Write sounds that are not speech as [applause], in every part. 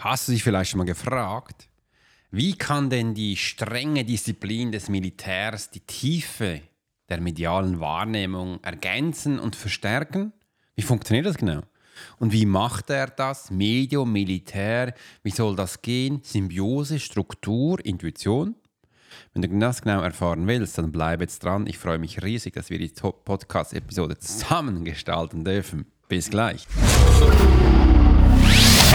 Hast du dich vielleicht schon mal gefragt, wie kann denn die strenge Disziplin des Militärs die Tiefe der medialen Wahrnehmung ergänzen und verstärken? Wie funktioniert das genau? Und wie macht er das? Medium, Militär, wie soll das gehen? Symbiose, Struktur, Intuition? Wenn du das genau erfahren willst, dann bleib jetzt dran. Ich freue mich riesig, dass wir die Podcast-Episode zusammen gestalten dürfen. Bis gleich.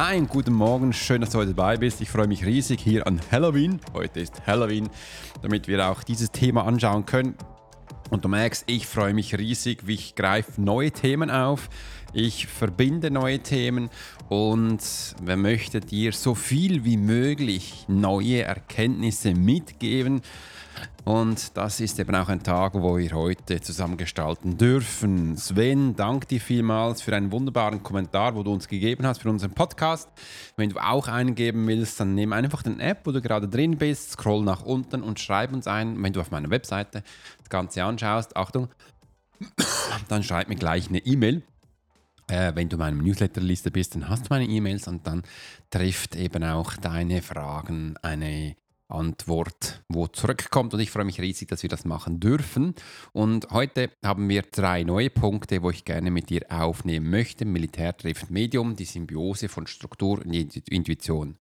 Hi guten Morgen, schön, dass du heute dabei bist. Ich freue mich riesig hier an Halloween. Heute ist Halloween, damit wir auch dieses Thema anschauen können. Und du merkst, ich freue mich riesig, wie ich greife neue Themen auf. Ich verbinde neue Themen und wer möchte dir so viel wie möglich neue Erkenntnisse mitgeben. Und das ist eben auch ein Tag, wo wir heute zusammen gestalten dürfen. Sven, danke dir vielmals für einen wunderbaren Kommentar, wo du uns gegeben hast für unseren Podcast. Wenn du auch einen geben willst, dann nimm einfach den App, wo du gerade drin bist, scroll nach unten und schreib uns ein. Wenn du auf meiner Webseite das Ganze anschaust, Achtung, [coughs] dann schreib mir gleich eine E-Mail. Äh, wenn du meinem Newsletterliste bist, dann hast du meine E-Mails und dann trifft eben auch deine Fragen eine Antwort, wo zurückkommt. Und ich freue mich riesig, dass wir das machen dürfen. Und heute haben wir drei neue Punkte, wo ich gerne mit dir aufnehmen möchte. Militär trifft Medium, die Symbiose von Struktur und Intuition.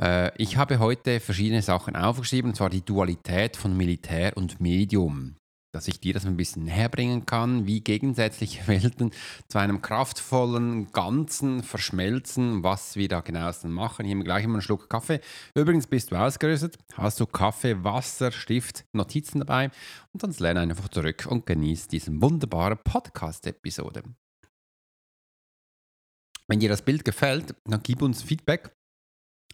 Äh, ich habe heute verschiedene Sachen aufgeschrieben, und zwar die Dualität von Militär und Medium dass ich dir das ein bisschen näher bringen kann, wie gegensätzliche [laughs] Welten zu einem kraftvollen Ganzen verschmelzen, was wir da genauestens machen. Hier haben wir gleich immer einen Schluck Kaffee. Übrigens bist du ausgerüstet, hast du Kaffee, Wasser, Stift, Notizen dabei und dann lerne einfach zurück und genieße diese wunderbare Podcast-Episode. Wenn dir das Bild gefällt, dann gib uns Feedback.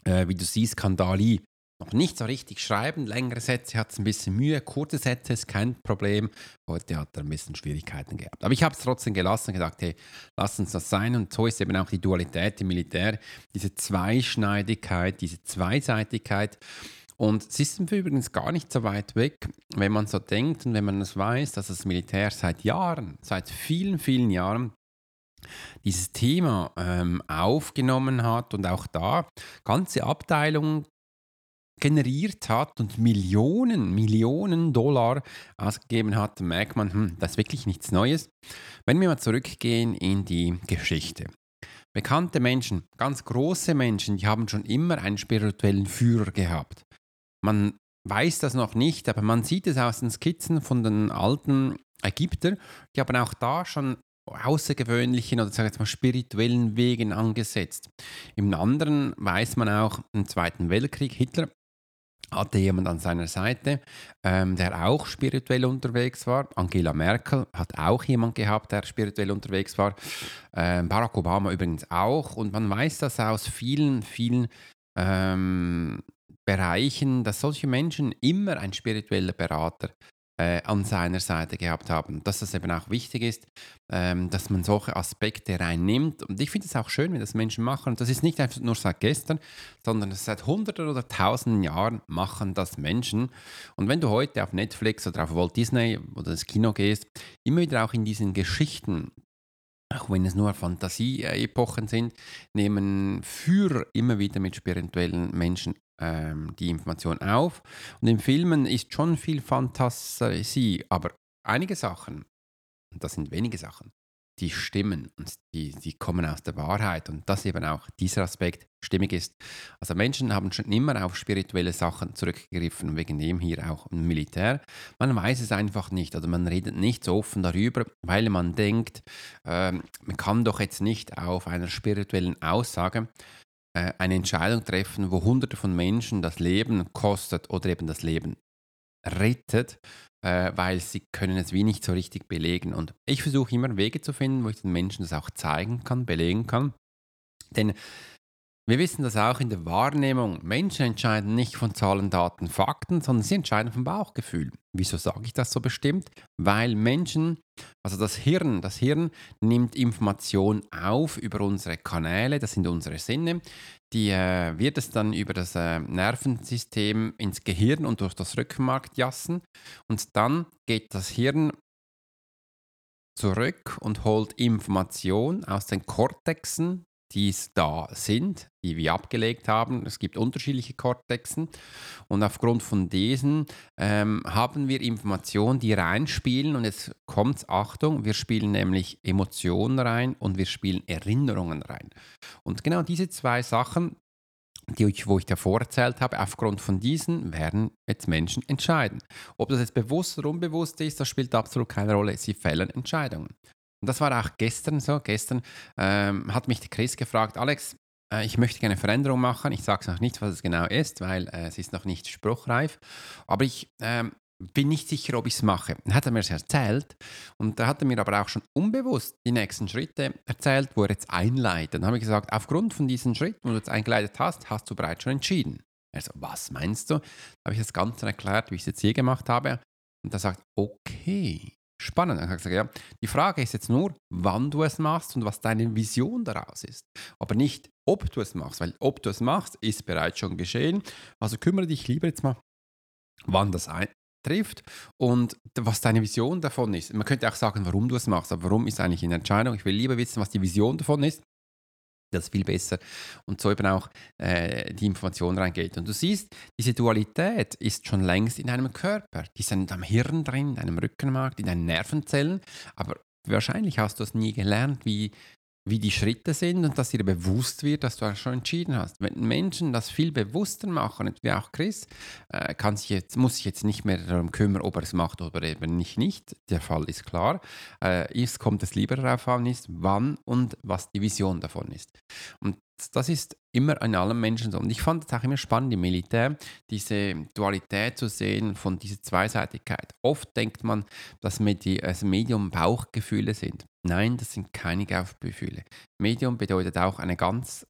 Äh, wie du siehst, kann Dali noch nicht so richtig schreiben. Längere Sätze hat es ein bisschen Mühe, kurze Sätze ist kein Problem. Heute hat er ein bisschen Schwierigkeiten gehabt. Aber ich habe es trotzdem gelassen und gedacht, hey, lass uns das sein. Und so ist eben auch die Dualität im Militär, diese Zweischneidigkeit, diese Zweiseitigkeit. Und es ist übrigens gar nicht so weit weg, wenn man so denkt und wenn man es weiß, dass das Militär seit Jahren, seit vielen, vielen Jahren dieses Thema ähm, aufgenommen hat und auch da ganze Abteilungen generiert hat und Millionen, Millionen Dollar ausgegeben hat, merkt man, hm, das ist wirklich nichts Neues. Wenn wir mal zurückgehen in die Geschichte. Bekannte Menschen, ganz große Menschen, die haben schon immer einen spirituellen Führer gehabt. Man weiß das noch nicht, aber man sieht es aus den Skizzen von den alten Ägyptern, die haben auch da schon außergewöhnlichen oder sagen wir mal spirituellen Wegen angesetzt. Im anderen weiß man auch im Zweiten Weltkrieg, Hitler hatte jemand an seiner Seite, ähm, der auch spirituell unterwegs war. Angela Merkel hat auch jemand gehabt, der spirituell unterwegs war. Ähm, Barack Obama übrigens auch. Und man weiß das aus vielen, vielen ähm, Bereichen, dass solche Menschen immer ein spiritueller Berater äh, an seiner Seite gehabt haben. Dass das eben auch wichtig ist, ähm, dass man solche Aspekte reinnimmt. Und ich finde es auch schön, wenn das Menschen machen. Und das ist nicht einfach nur seit gestern, sondern seit hunderten oder tausenden Jahren machen das Menschen. Und wenn du heute auf Netflix oder auf Walt Disney oder das Kino gehst, immer wieder auch in diesen Geschichten auch wenn es nur Fantasie-Epochen sind, nehmen Führer immer wieder mit spirituellen Menschen ähm, die Information auf. Und in Filmen ist schon viel Fantasie, aber einige Sachen, das sind wenige Sachen, die stimmen und die, die kommen aus der Wahrheit und dass eben auch dieser Aspekt stimmig ist. Also Menschen haben schon immer auf spirituelle Sachen zurückgegriffen, wegen dem hier auch im Militär. Man weiß es einfach nicht, also man redet nicht so offen darüber, weil man denkt, äh, man kann doch jetzt nicht auf einer spirituellen Aussage äh, eine Entscheidung treffen, wo hunderte von Menschen das Leben kostet oder eben das Leben rettet, äh, weil sie können es wie nicht so richtig belegen. Und ich versuche immer Wege zu finden, wo ich den Menschen das auch zeigen kann, belegen kann. Denn wir wissen das auch in der Wahrnehmung. Menschen entscheiden nicht von Zahlen, Daten, Fakten, sondern sie entscheiden vom Bauchgefühl. Wieso sage ich das so bestimmt? Weil Menschen, also das Hirn, das Hirn nimmt Information auf über unsere Kanäle, das sind unsere Sinne. Die äh, wird es dann über das äh, Nervensystem ins Gehirn und durch das Rückenmark jassen. Und dann geht das Hirn zurück und holt Information aus den Kortexen die da sind, die wir abgelegt haben. Es gibt unterschiedliche Cortexen und aufgrund von diesen ähm, haben wir Informationen, die reinspielen und jetzt kommt Achtung, wir spielen nämlich Emotionen rein und wir spielen Erinnerungen rein. Und genau diese zwei Sachen, die ich, wo ich davor erzählt habe, aufgrund von diesen werden jetzt Menschen entscheiden. Ob das jetzt bewusst oder unbewusst ist, das spielt absolut keine Rolle. Sie fällen Entscheidungen. Und das war auch gestern so. Gestern ähm, hat mich Chris gefragt, Alex, äh, ich möchte gerne Veränderung machen. Ich sage es noch nicht, was es genau ist, weil äh, es ist noch nicht spruchreif. Aber ich ähm, bin nicht sicher, ob ich es mache. Dann hat er mir es erzählt und da hat er mir aber auch schon unbewusst die nächsten Schritte erzählt, wo er jetzt einleitet. Dann habe ich gesagt, aufgrund von diesen Schritten, wo du jetzt eingeleitet hast, hast du bereits schon entschieden. Also, was meinst du? Da habe ich das Ganze erklärt, wie ich es jetzt hier gemacht habe. Und er sagt, okay, Spannend. Dann habe ich gesagt, ja, die Frage ist jetzt nur, wann du es machst und was deine Vision daraus ist. Aber nicht, ob du es machst, weil ob du es machst, ist bereits schon geschehen. Also kümmere dich lieber jetzt mal, wann das eintrifft und was deine Vision davon ist. Man könnte auch sagen, warum du es machst, aber warum ist eigentlich eine Entscheidung? Ich will lieber wissen, was die Vision davon ist das ist viel besser und so eben auch äh, die Information reingeht. Und du siehst, diese Dualität ist schon längst in einem Körper. Die sind am Hirn drin, in einem Rückenmark, in deinen Nervenzellen, aber wahrscheinlich hast du es nie gelernt, wie wie die Schritte sind und dass dir bewusst wird, dass du schon entschieden hast. Wenn Menschen das viel bewusster machen, wie auch Chris, äh, kann sich jetzt, muss sich jetzt nicht mehr darum kümmern, ob er es macht oder eben nicht. nicht. Der Fall ist klar. Äh, kommt es lieber darauf an, ist, wann und was die Vision davon ist. Und das ist immer in allen Menschen so. Und ich fand es auch immer spannend im Militär, diese Dualität zu sehen von dieser Zweiseitigkeit. Oft denkt man, dass das Medium Bauchgefühle sind. Nein, das sind keine Bauchgefühle. Medium bedeutet auch eine ganz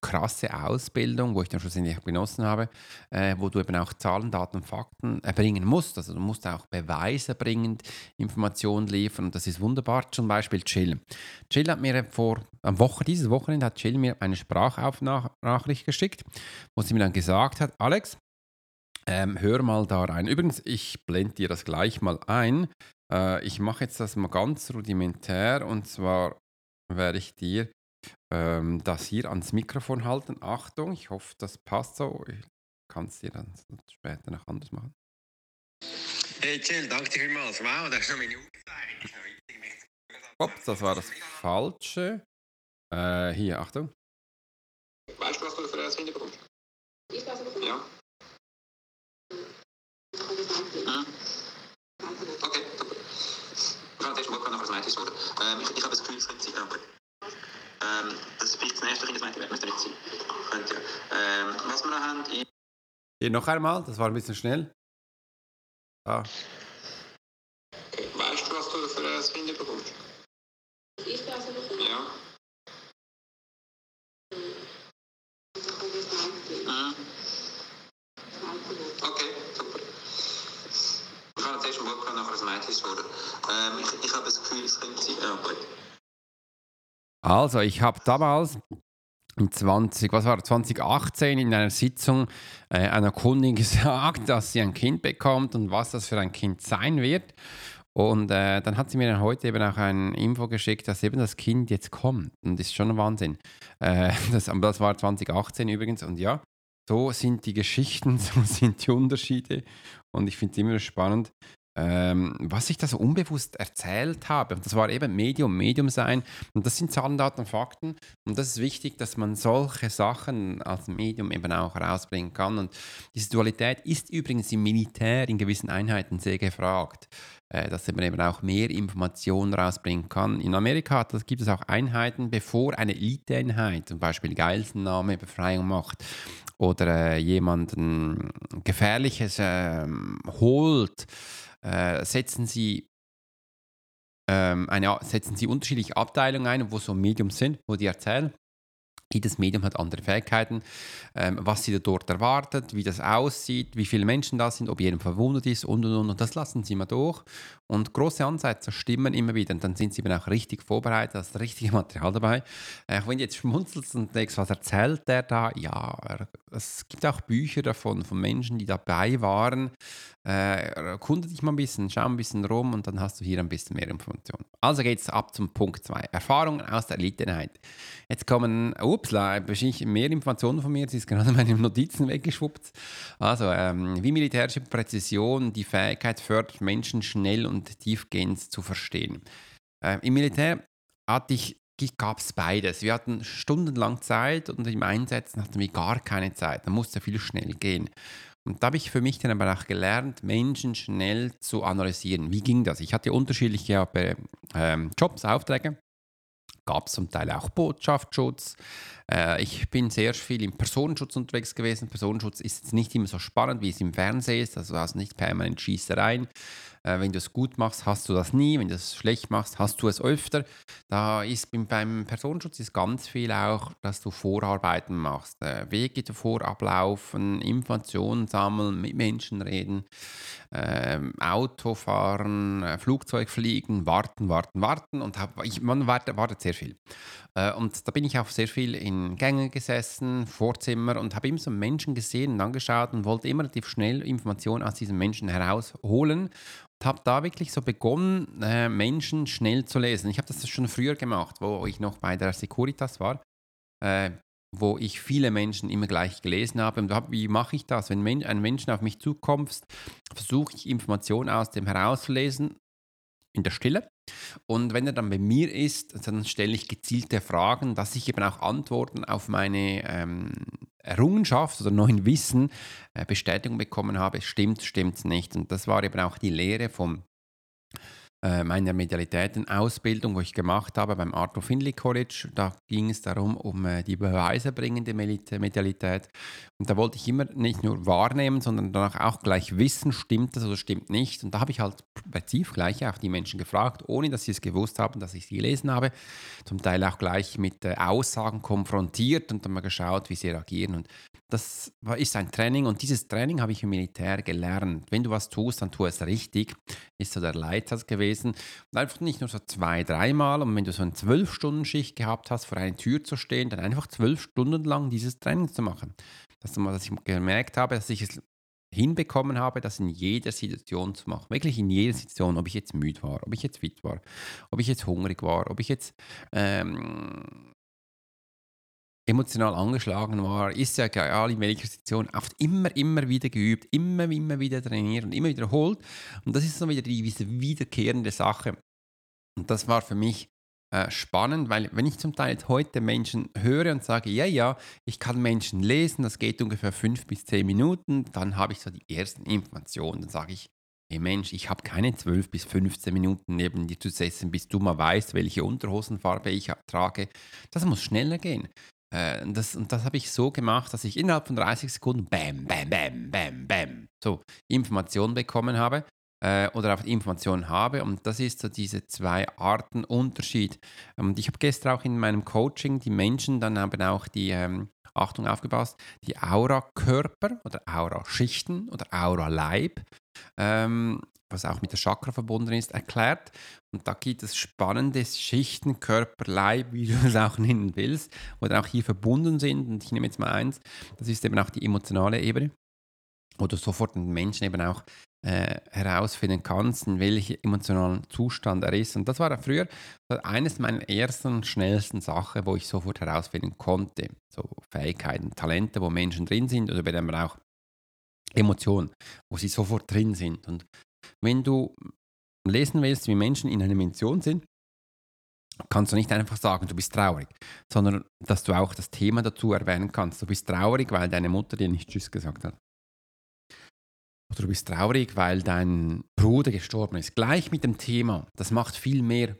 krasse Ausbildung, wo ich dann schlussendlich genossen habe, äh, wo du eben auch Zahlen, Daten, Fakten erbringen musst. Also du musst auch Beweise bringen, Informationen liefern und das ist wunderbar. Zum Beispiel Chill. Chill hat mir vor, am Woche, dieses Wochenende hat Chill mir eine Sprachaufnachricht geschickt, wo sie mir dann gesagt hat, Alex, ähm, hör mal da rein. Übrigens, ich blende dir das gleich mal ein. Äh, ich mache jetzt das mal ganz rudimentär und zwar werde ich dir ähm, das hier ans Mikrofon halten. Achtung, ich hoffe, das passt so. Ich kann es dir dann später noch anders machen. Hey Jill, danke dir vielmals. Wow, das ist noch meine Aufzeichnung. Ups, das war das Falsche. Äh, hier, Achtung. Weißt du, was du für ein Hintergrund? Ja. Hm? Okay, super. Ich mal nachher das ähm, ich habe das Gefühl, es könnte sein, aber ähm, das ist vielleicht das nächste Kind, das Mädchen müsste nicht sein. Könnte ja. Ähm, was wir noch haben, ist... Hier noch einmal, das war ein bisschen schnell. Ah. Weißt du, was du für ein Kind bekommst? Ich das Ja. Mhm. Okay, super. Ich habe zuerst nachher Mädchen wurde. Ähm, ich, ich habe das Gefühl, es könnte sein... Ja, gut. Also, ich habe damals in 20, was war 2018 in einer Sitzung äh, einer Kundin [laughs] gesagt, dass sie ein Kind bekommt und was das für ein Kind sein wird. Und äh, dann hat sie mir dann heute eben auch ein Info geschickt, dass eben das Kind jetzt kommt. Und das ist schon ein Wahnsinn. Äh, [laughs] das, das war 2018 übrigens. Und ja, so sind die Geschichten, [laughs] so sind die Unterschiede. Und ich finde es immer spannend, ähm, was ich da so unbewusst erzählt habe. Und das war eben Medium, Medium sein. Und das sind Zahlen, Daten, Fakten. Und das ist wichtig, dass man solche Sachen als Medium eben auch herausbringen kann. Und diese Dualität ist übrigens im Militär in gewissen Einheiten sehr gefragt äh, dass man eben auch mehr Informationen rausbringen kann. In Amerika das gibt es auch Einheiten, bevor eine Eliteeinheit zum Beispiel Geilsennahme, Befreiung macht oder äh, jemanden Gefährliches äh, holt, äh, setzen sie ähm, eine, setzen sie unterschiedliche Abteilungen ein, wo so Mediums sind, wo die erzählen, jedes Medium hat andere Fähigkeiten, ähm, was sie dort erwartet, wie das aussieht, wie viele Menschen da sind, ob jemand verwundet ist und und und. Und das lassen sie immer durch. Und große Ansätze stimmen immer wieder. Und dann sind sie eben auch richtig vorbereitet, das richtige Material dabei. Äh, wenn du jetzt schmunzelst und denkst, was erzählt der da? Ja, es gibt auch Bücher davon, von Menschen, die dabei waren. Äh, erkunde dich mal ein bisschen, schau ein bisschen rum und dann hast du hier ein bisschen mehr Informationen. Also geht es ab zum Punkt 2. Erfahrungen aus der Eliteeinheit. Jetzt kommen, upsla, wahrscheinlich mehr Informationen von mir, es ist gerade [laughs] meine Notizen weggeschwuppt. Also, ähm, wie militärische Präzision die Fähigkeit fördert, Menschen schnell und tiefgehend zu verstehen. Äh, Im Militär hatte ich gab es beides. Wir hatten stundenlang Zeit und im Einsetzen hatten wir gar keine Zeit. Da musste viel schnell gehen. Und da habe ich für mich dann aber auch gelernt, Menschen schnell zu analysieren. Wie ging das? Ich hatte unterschiedliche äh, Jobs, Aufträge gab es zum Teil auch Botschaftsschutz. Äh, ich bin sehr viel im Personenschutz unterwegs gewesen. Personenschutz ist jetzt nicht immer so spannend, wie es im Fernsehen ist. Also du hast nicht permanent Schießereien. Äh, wenn du es gut machst, hast du das nie. Wenn du es schlecht machst, hast du es öfter. Da ist beim Personenschutz ist ganz viel auch, dass du Vorarbeiten machst. Äh, Wege davor ablaufen, Informationen sammeln, mit Menschen reden, äh, Auto fahren, äh, Flugzeug fliegen, warten, warten, warten. Und hab, ich, man wartet, wartet sehr viel. Äh, und da bin ich auch sehr viel in Gängen gesessen, Vorzimmer und habe immer so Menschen gesehen und angeschaut und wollte immer relativ schnell Informationen aus diesen Menschen herausholen habe da wirklich so begonnen, äh, Menschen schnell zu lesen. Ich habe das schon früher gemacht, wo ich noch bei der Securitas war, äh, wo ich viele Menschen immer gleich gelesen habe. Wie mache ich das? Wenn ein Mensch auf mich zukommt, versuche ich Informationen aus dem herauszulesen, in der Stille. Und wenn er dann bei mir ist, dann stelle ich gezielte Fragen, dass ich eben auch Antworten auf meine ähm, Errungenschaft oder neuen Wissen äh, Bestätigung bekommen habe, stimmt, stimmt nicht. Und das war eben auch die Lehre vom meiner Medialitätenausbildung, wo ich gemacht habe beim Arthur Finley College. Da ging es darum, um äh, die beweisebringende Medialität. Und da wollte ich immer nicht nur wahrnehmen, sondern danach auch gleich wissen, stimmt das oder stimmt nicht. Und da habe ich halt präzise gleich auch die Menschen gefragt, ohne dass sie es gewusst haben, dass ich sie gelesen habe. Zum Teil auch gleich mit äh, Aussagen konfrontiert und dann mal geschaut, wie sie reagieren. Und das ist ein Training und dieses Training habe ich im Militär gelernt. Wenn du was tust, dann tu es richtig, ist so der Leitsatz gewesen. Und einfach nicht nur so zwei, dreimal und wenn du so eine zwölf Stunden Schicht gehabt hast, vor einer Tür zu stehen, dann einfach zwölf Stunden lang dieses Training zu machen. Dass, dass ich gemerkt habe, dass ich es hinbekommen habe, das in jeder Situation zu machen. Wirklich in jeder Situation, ob ich jetzt müde war, ob ich jetzt fit war, ob ich jetzt hungrig war, ob ich jetzt ähm, emotional angeschlagen war, ist ja egal in welcher Situation, oft immer, immer wieder geübt, immer, immer wieder trainiert und immer wiederholt. Und das ist so wieder diese wiederkehrende Sache. Und das war für mich äh, spannend, weil wenn ich zum Teil heute Menschen höre und sage, ja, ja, ich kann Menschen lesen, das geht ungefähr fünf bis zehn Minuten, dann habe ich so die ersten Informationen. Dann sage ich, hey Mensch, ich habe keine 12 bis 15 Minuten neben dir zu setzen, bis du mal weißt, welche Unterhosenfarbe ich trage. Das muss schneller gehen. Äh, das, und das habe ich so gemacht, dass ich innerhalb von 30 Sekunden bam, bam, bam, bam, bam, so Informationen bekommen habe äh, oder auch Informationen habe. Und das ist so diese zwei Arten Unterschied. Und ich habe gestern auch in meinem Coaching die Menschen dann haben auch die, ähm, Achtung aufgepasst, die Aura-Körper oder Aura-Schichten oder Aura-Leib ähm, was auch mit der Chakra verbunden ist, erklärt. Und da gibt es spannende Schichten, Körper, Leib, wie du es auch nennen willst, oder auch hier verbunden sind. Und ich nehme jetzt mal eins, das ist eben auch die emotionale Ebene, wo du sofort den Menschen eben auch äh, herausfinden kannst, in welchem emotionalen Zustand er ist. Und das war früher eines meiner ersten, schnellsten Sachen, wo ich sofort herausfinden konnte. So Fähigkeiten, Talente, wo Menschen drin sind oder eben auch Emotionen, wo sie sofort drin sind. Und wenn du lesen willst, wie Menschen in einer Emotion sind, kannst du nicht einfach sagen, du bist traurig, sondern dass du auch das Thema dazu erwähnen kannst. Du bist traurig, weil deine Mutter dir nicht Tschüss gesagt hat. Oder du bist traurig, weil dein Bruder gestorben ist. Gleich mit dem Thema. Das macht viel mehr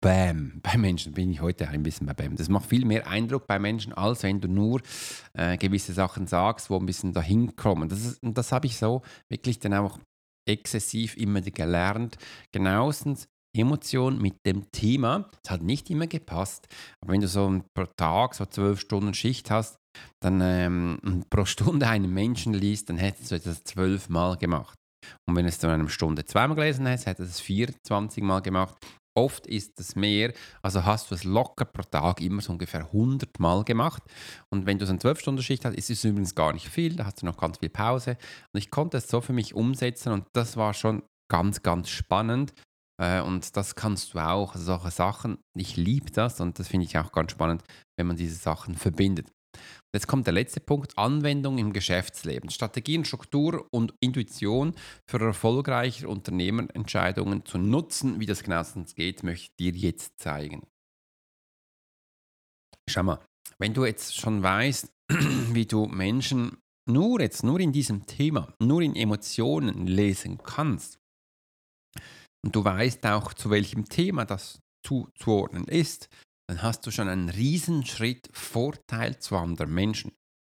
Bam. Bei Menschen bin ich heute ein bisschen bei Bam. Das macht viel mehr Eindruck bei Menschen, als wenn du nur äh, gewisse Sachen sagst, wo ein bisschen dahin kommen. Das, das habe ich so wirklich dann auch exzessiv immer gelernt. Genauestens Emotion mit dem Thema. Es hat nicht immer gepasst, aber wenn du so pro Tag so zwölf Stunden Schicht hast, dann ähm, [laughs] pro Stunde einen Menschen liest, dann hättest du das zwölfmal gemacht. Und wenn es du in einer Stunde zweimal gelesen hast, hättest du es 24 Mal gemacht. Oft ist es mehr, also hast du es locker pro Tag immer so ungefähr 100 Mal gemacht. Und wenn du so eine 12-Stunden-Schicht hast, ist es übrigens gar nicht viel, da hast du noch ganz viel Pause. Und ich konnte es so für mich umsetzen und das war schon ganz, ganz spannend. Äh, und das kannst du auch, solche Sachen. Ich liebe das und das finde ich auch ganz spannend, wenn man diese Sachen verbindet. Jetzt kommt der letzte Punkt, Anwendung im Geschäftsleben. Strategien, Struktur und Intuition für erfolgreiche Unternehmerentscheidungen zu nutzen. Wie das genauestens geht, möchte ich dir jetzt zeigen. Schau mal, wenn du jetzt schon weißt, [clears throat] wie du Menschen nur jetzt, nur in diesem Thema, nur in Emotionen lesen kannst, und du weißt auch, zu welchem Thema das zuzuordnen ist, dann hast du schon einen Riesenschritt Vorteil zu anderen Menschen.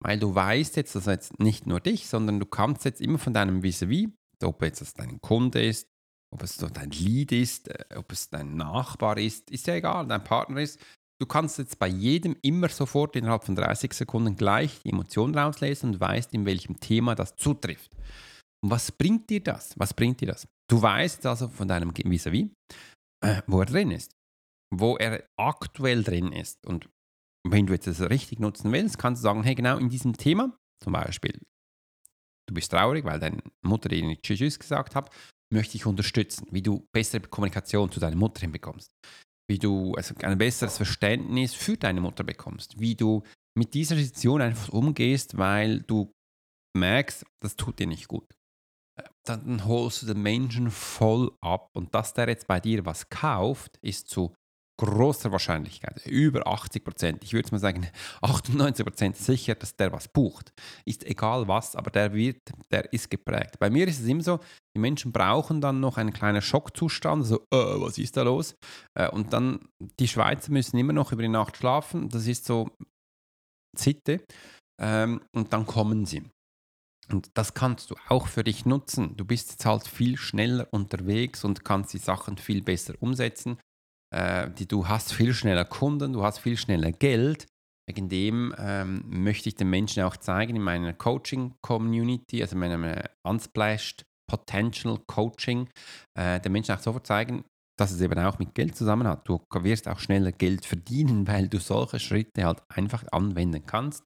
Weil du weißt jetzt, dass jetzt nicht nur dich, sondern du kannst jetzt immer von deinem Vis-a-vis, ob jetzt das dein Kunde ist, ob es dein Lead ist, äh, ob es dein Nachbar ist, ist ja egal, dein Partner ist. Du kannst jetzt bei jedem immer sofort innerhalb von 30 Sekunden gleich die Emotion rauslesen und weißt, in welchem Thema das zutrifft. Und was bringt dir das? Was bringt dir das? Du weißt also von deinem Vis-a-vis, äh, wo er drin ist wo er aktuell drin ist. Und wenn du jetzt das richtig nutzen willst, kannst du sagen, hey, genau in diesem Thema, zum Beispiel, du bist traurig, weil deine Mutter dir nicht Tschüss gesagt hat, möchte ich unterstützen, wie du bessere Kommunikation zu deiner Mutter hinbekommst, wie du also ein besseres Verständnis für deine Mutter bekommst, wie du mit dieser Situation einfach umgehst, weil du merkst, das tut dir nicht gut. Dann holst du den Menschen voll ab und dass der jetzt bei dir was kauft, ist zu großer Wahrscheinlichkeit, über 80 Prozent, ich würde mal sagen 98 Prozent sicher, dass der was bucht. Ist egal was, aber der wird, der ist geprägt. Bei mir ist es immer so, die Menschen brauchen dann noch einen kleinen Schockzustand, so, äh, was ist da los? Äh, und dann, die Schweizer müssen immer noch über die Nacht schlafen, das ist so Zitte. Ähm, und dann kommen sie. Und das kannst du auch für dich nutzen. Du bist jetzt halt viel schneller unterwegs und kannst die Sachen viel besser umsetzen äh, die, du hast viel schneller Kunden, du hast viel schneller Geld. Wegen dem ähm, möchte ich den Menschen auch zeigen in meiner Coaching-Community, also meinem äh, Unsplashed Potential Coaching, äh, den Menschen auch sofort zeigen, dass es eben auch mit Geld zusammen hat. Du wirst auch schneller Geld verdienen, [laughs] weil du solche Schritte halt einfach anwenden kannst.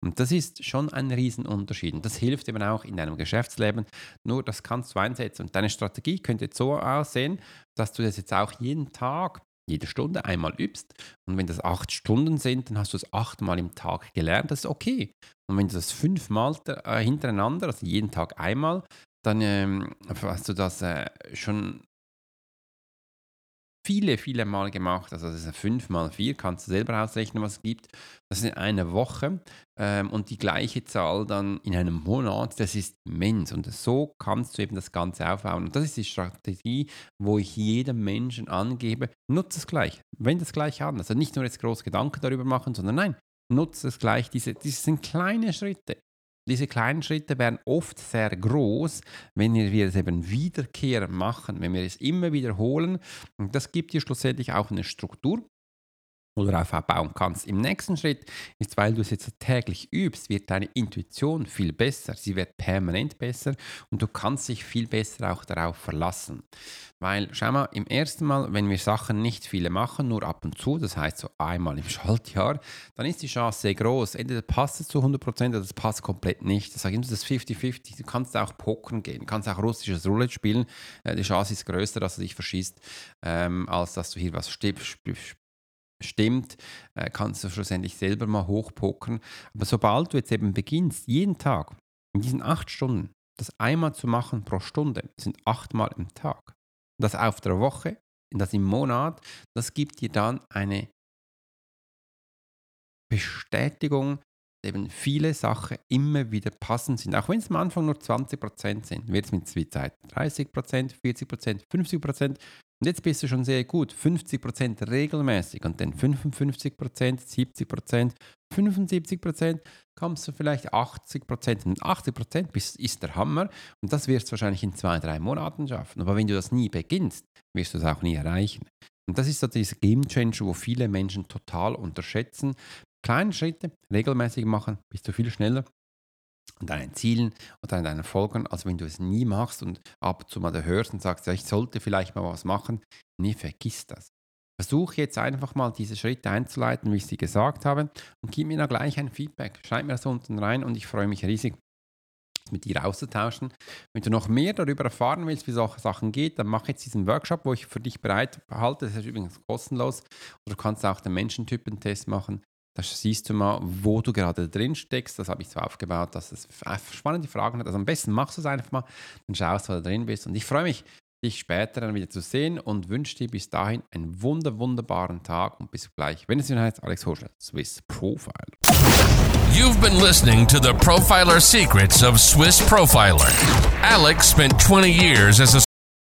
Und das ist schon ein Riesenunterschied. Und das hilft eben auch in deinem Geschäftsleben. Nur das kannst du einsetzen. Und deine Strategie könnte jetzt so aussehen, dass du das jetzt auch jeden Tag jede Stunde einmal übst. Und wenn das acht Stunden sind, dann hast du es achtmal im Tag gelernt. Das ist okay. Und wenn du das fünfmal äh, hintereinander, also jeden Tag einmal, dann ähm, hast du das äh, schon viele, viele Mal gemacht. Also das ist fünf mal vier, kannst du selber ausrechnen, was es gibt. Das ist in einer Woche ähm, und die gleiche Zahl dann in einem Monat, das ist immens. Und so kannst du eben das Ganze aufbauen. Und das ist die Strategie, wo ich jedem Menschen angebe, nutze es gleich, wende es gleich an. Also nicht nur jetzt groß Gedanken darüber machen, sondern nein, nutze es gleich. Diese, diese sind kleine Schritte. Diese kleinen Schritte werden oft sehr groß, wenn wir es eben wiederkehrend machen, wenn wir es immer wiederholen. Und das gibt dir schlussendlich auch eine Struktur oder aufbauen kannst. Im nächsten Schritt ist, weil du es jetzt täglich übst, wird deine Intuition viel besser. Sie wird permanent besser und du kannst dich viel besser auch darauf verlassen. Weil, schau mal, im ersten Mal, wenn wir Sachen nicht viele machen, nur ab und zu, das heißt so einmal im [laughs] Schaltjahr, dann ist die Chance sehr groß. Entweder passt es zu 100% oder das passt komplett nicht. Das sage das 50-50. Du kannst auch pokern gehen, du kannst auch russisches Roulette spielen. Äh, die Chance ist größer, dass du dich verschießt, ähm, als dass du hier was stimmt, äh, kannst du schlussendlich selber mal hochpokern. Aber sobald du jetzt eben beginnst, jeden Tag, in diesen acht Stunden, das einmal zu machen pro Stunde, sind achtmal im Tag. Das auf der Woche, das im Monat, das gibt dir dann eine Bestätigung, dass eben viele Sachen immer wieder passend sind. Auch wenn es am Anfang nur 20% sind, wird es mit der Zeit 30%, 40%, 50%. Und jetzt bist du schon sehr gut. 50% regelmäßig und dann 55%, 70%, 75%, kommst du vielleicht 80%. Und 80% bist, ist der Hammer und das wirst du wahrscheinlich in zwei, drei Monaten schaffen. Aber wenn du das nie beginnst, wirst du es auch nie erreichen. Und das ist so dieser Game Changer, wo viele Menschen total unterschätzen. Kleine Schritte regelmäßig machen, bist du viel schneller an deinen Zielen oder an deinen Erfolgen, als wenn du es nie machst und ab und zu mal hörst und sagst, ja, ich sollte vielleicht mal was machen. Nee, vergiss das. Versuche jetzt einfach mal diese Schritte einzuleiten, wie ich sie gesagt habe, und gib mir da gleich ein Feedback. Schreib mir das unten rein und ich freue mich riesig, mit dir auszutauschen. Wenn du noch mehr darüber erfahren willst, wie solche Sachen geht, dann mach jetzt diesen Workshop, wo ich für dich bereit halte. Das ist übrigens kostenlos. Oder du kannst auch den Menschentypentest machen. Da siehst du mal, wo du gerade drin steckst. Das habe ich so aufgebaut, dass es spannende Fragen hat. Also am besten machst du es einfach mal, dann schaust, wo du drin bist. Und ich freue mich, dich später dann wieder zu sehen und wünsche dir bis dahin einen wunder, wunderbaren Tag und bis gleich. Wenn es wieder heißt, Alex Hoschel, Swiss Profiler. You've been listening to the Profiler Secrets of Swiss Profiler. Alex spent 20 years as a